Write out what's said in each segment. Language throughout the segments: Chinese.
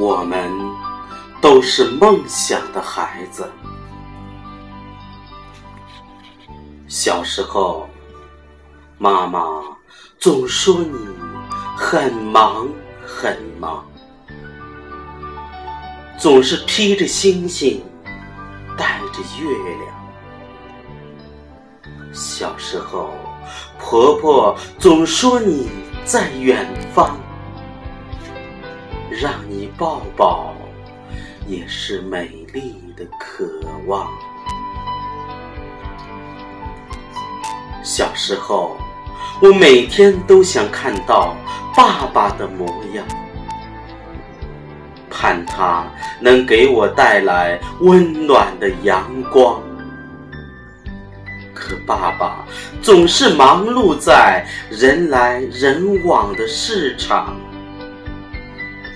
我们都是梦想的孩子。小时候，妈妈总说你很忙很忙，总是披着星星，带着月亮。小时候，婆婆总说你在远方。让你抱抱，也是美丽的渴望。小时候，我每天都想看到爸爸的模样，盼他能给我带来温暖的阳光。可爸爸总是忙碌在人来人往的市场。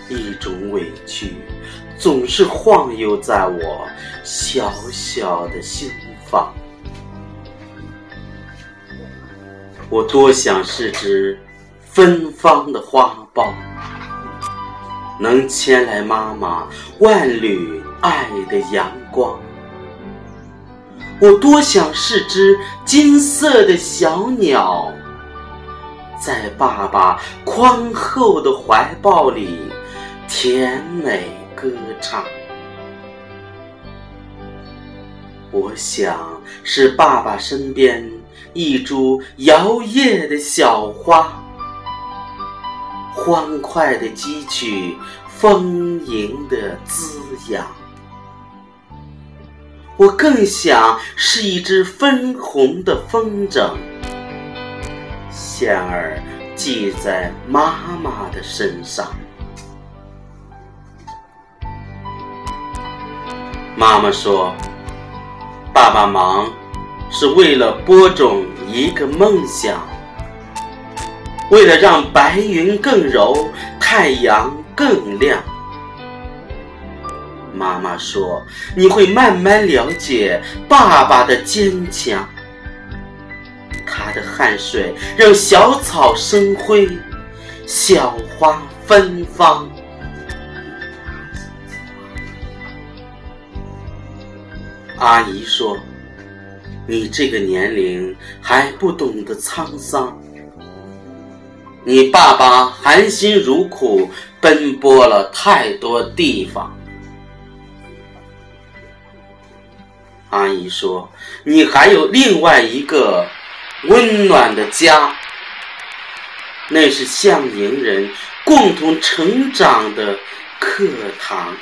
一种委屈，总是晃悠在我小小的心房。我多想是只芬芳的花苞，能牵来妈妈万缕爱的阳光。我多想是只金色的小鸟，在爸爸宽厚的怀抱里。甜美歌唱，我想是爸爸身边一株摇曳的小花，欢快的汲取丰盈的滋养。我更想是一只分红的风筝，线儿系在妈妈的身上。妈妈说：“爸爸忙，是为了播种一个梦想，为了让白云更柔，太阳更亮。”妈妈说：“你会慢慢了解爸爸的坚强，他的汗水让小草生辉，小花芬芳。”阿姨说：“你这个年龄还不懂得沧桑，你爸爸含辛茹苦奔波了太多地方。”阿姨说：“你还有另外一个温暖的家，那是向营人共同成长的课堂。”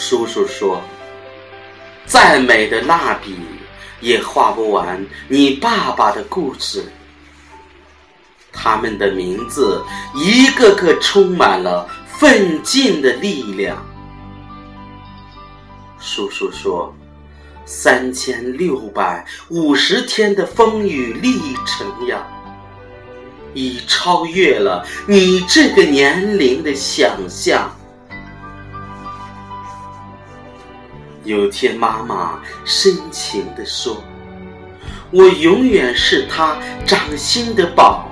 叔叔说：“再美的蜡笔也画不完你爸爸的故事。他们的名字一个个充满了奋进的力量。”叔叔说：“三千六百五十天的风雨历程呀，已超越了你这个年龄的想象。”有天，妈妈深情地说：“我永远是他掌心的宝，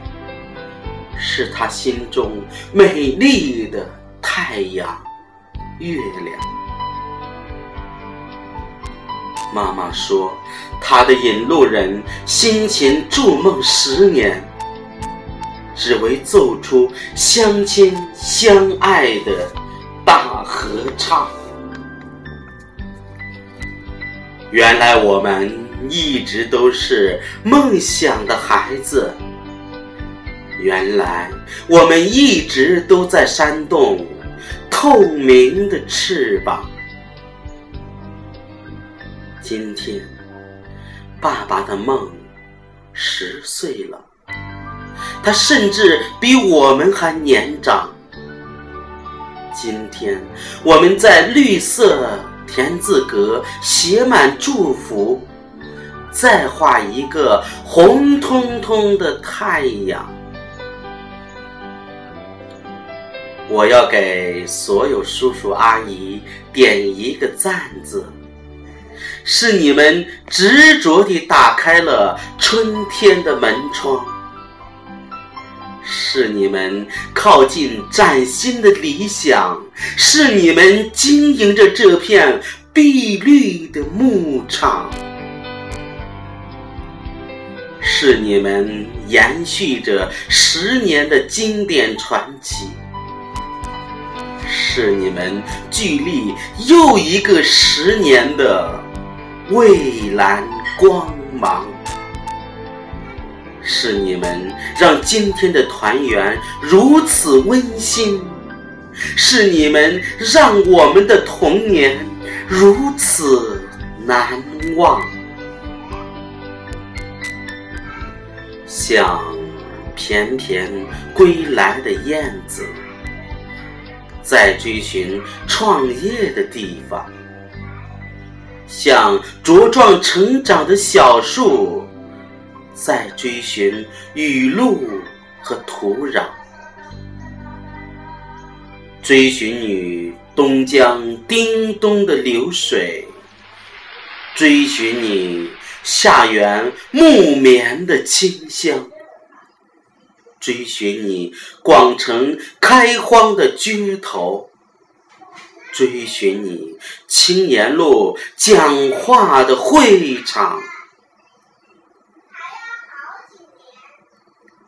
是他心中美丽的太阳、月亮。”妈妈说：“他的引路人辛勤筑梦十年，只为奏出相亲相爱的大合唱。”原来我们一直都是梦想的孩子，原来我们一直都在扇动透明的翅膀。今天，爸爸的梦十岁了，他甚至比我们还年长。今天，我们在绿色。田字格写满祝福，再画一个红彤彤的太阳。我要给所有叔叔阿姨点一个赞字，是你们执着地打开了春天的门窗，是你们靠近崭新的理想，是你们经营着这片碧绿的牧场，是你们延续着十年的经典传奇，是你们聚力又一个十年的蔚蓝光芒。是你们让今天的团圆如此温馨，是你们让我们的童年如此难忘。像翩翩归来的燕子，在追寻创业的地方；像茁壮成长的小树。在追寻雨露和土壤，追寻你东江叮咚的流水，追寻你夏园木棉的清香，追寻你广城开荒的街头，追寻你青年路讲话的会场。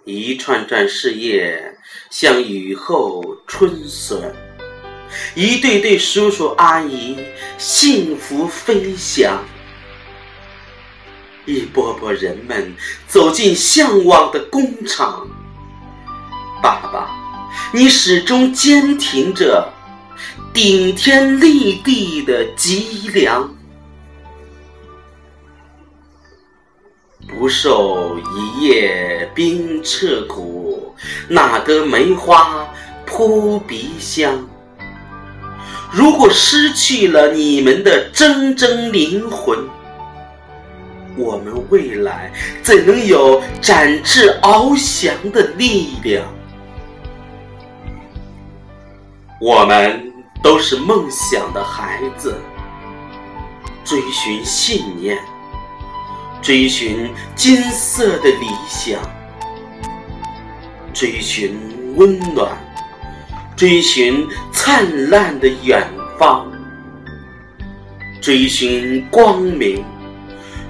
一串串事业像雨后春笋，一对对叔叔阿姨幸福飞翔，一波波人们走进向往的工厂。爸爸，你始终坚挺着顶天立地的脊梁。不受一夜冰彻骨，哪得梅花扑鼻香？如果失去了你们的铮铮灵魂，我们未来怎能有展翅翱翔的力量？我们都是梦想的孩子，追寻信念。追寻金色的理想，追寻温暖，追寻灿烂的远方，追寻光明，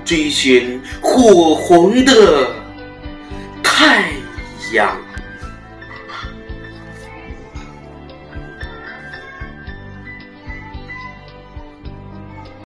追寻火红的太阳。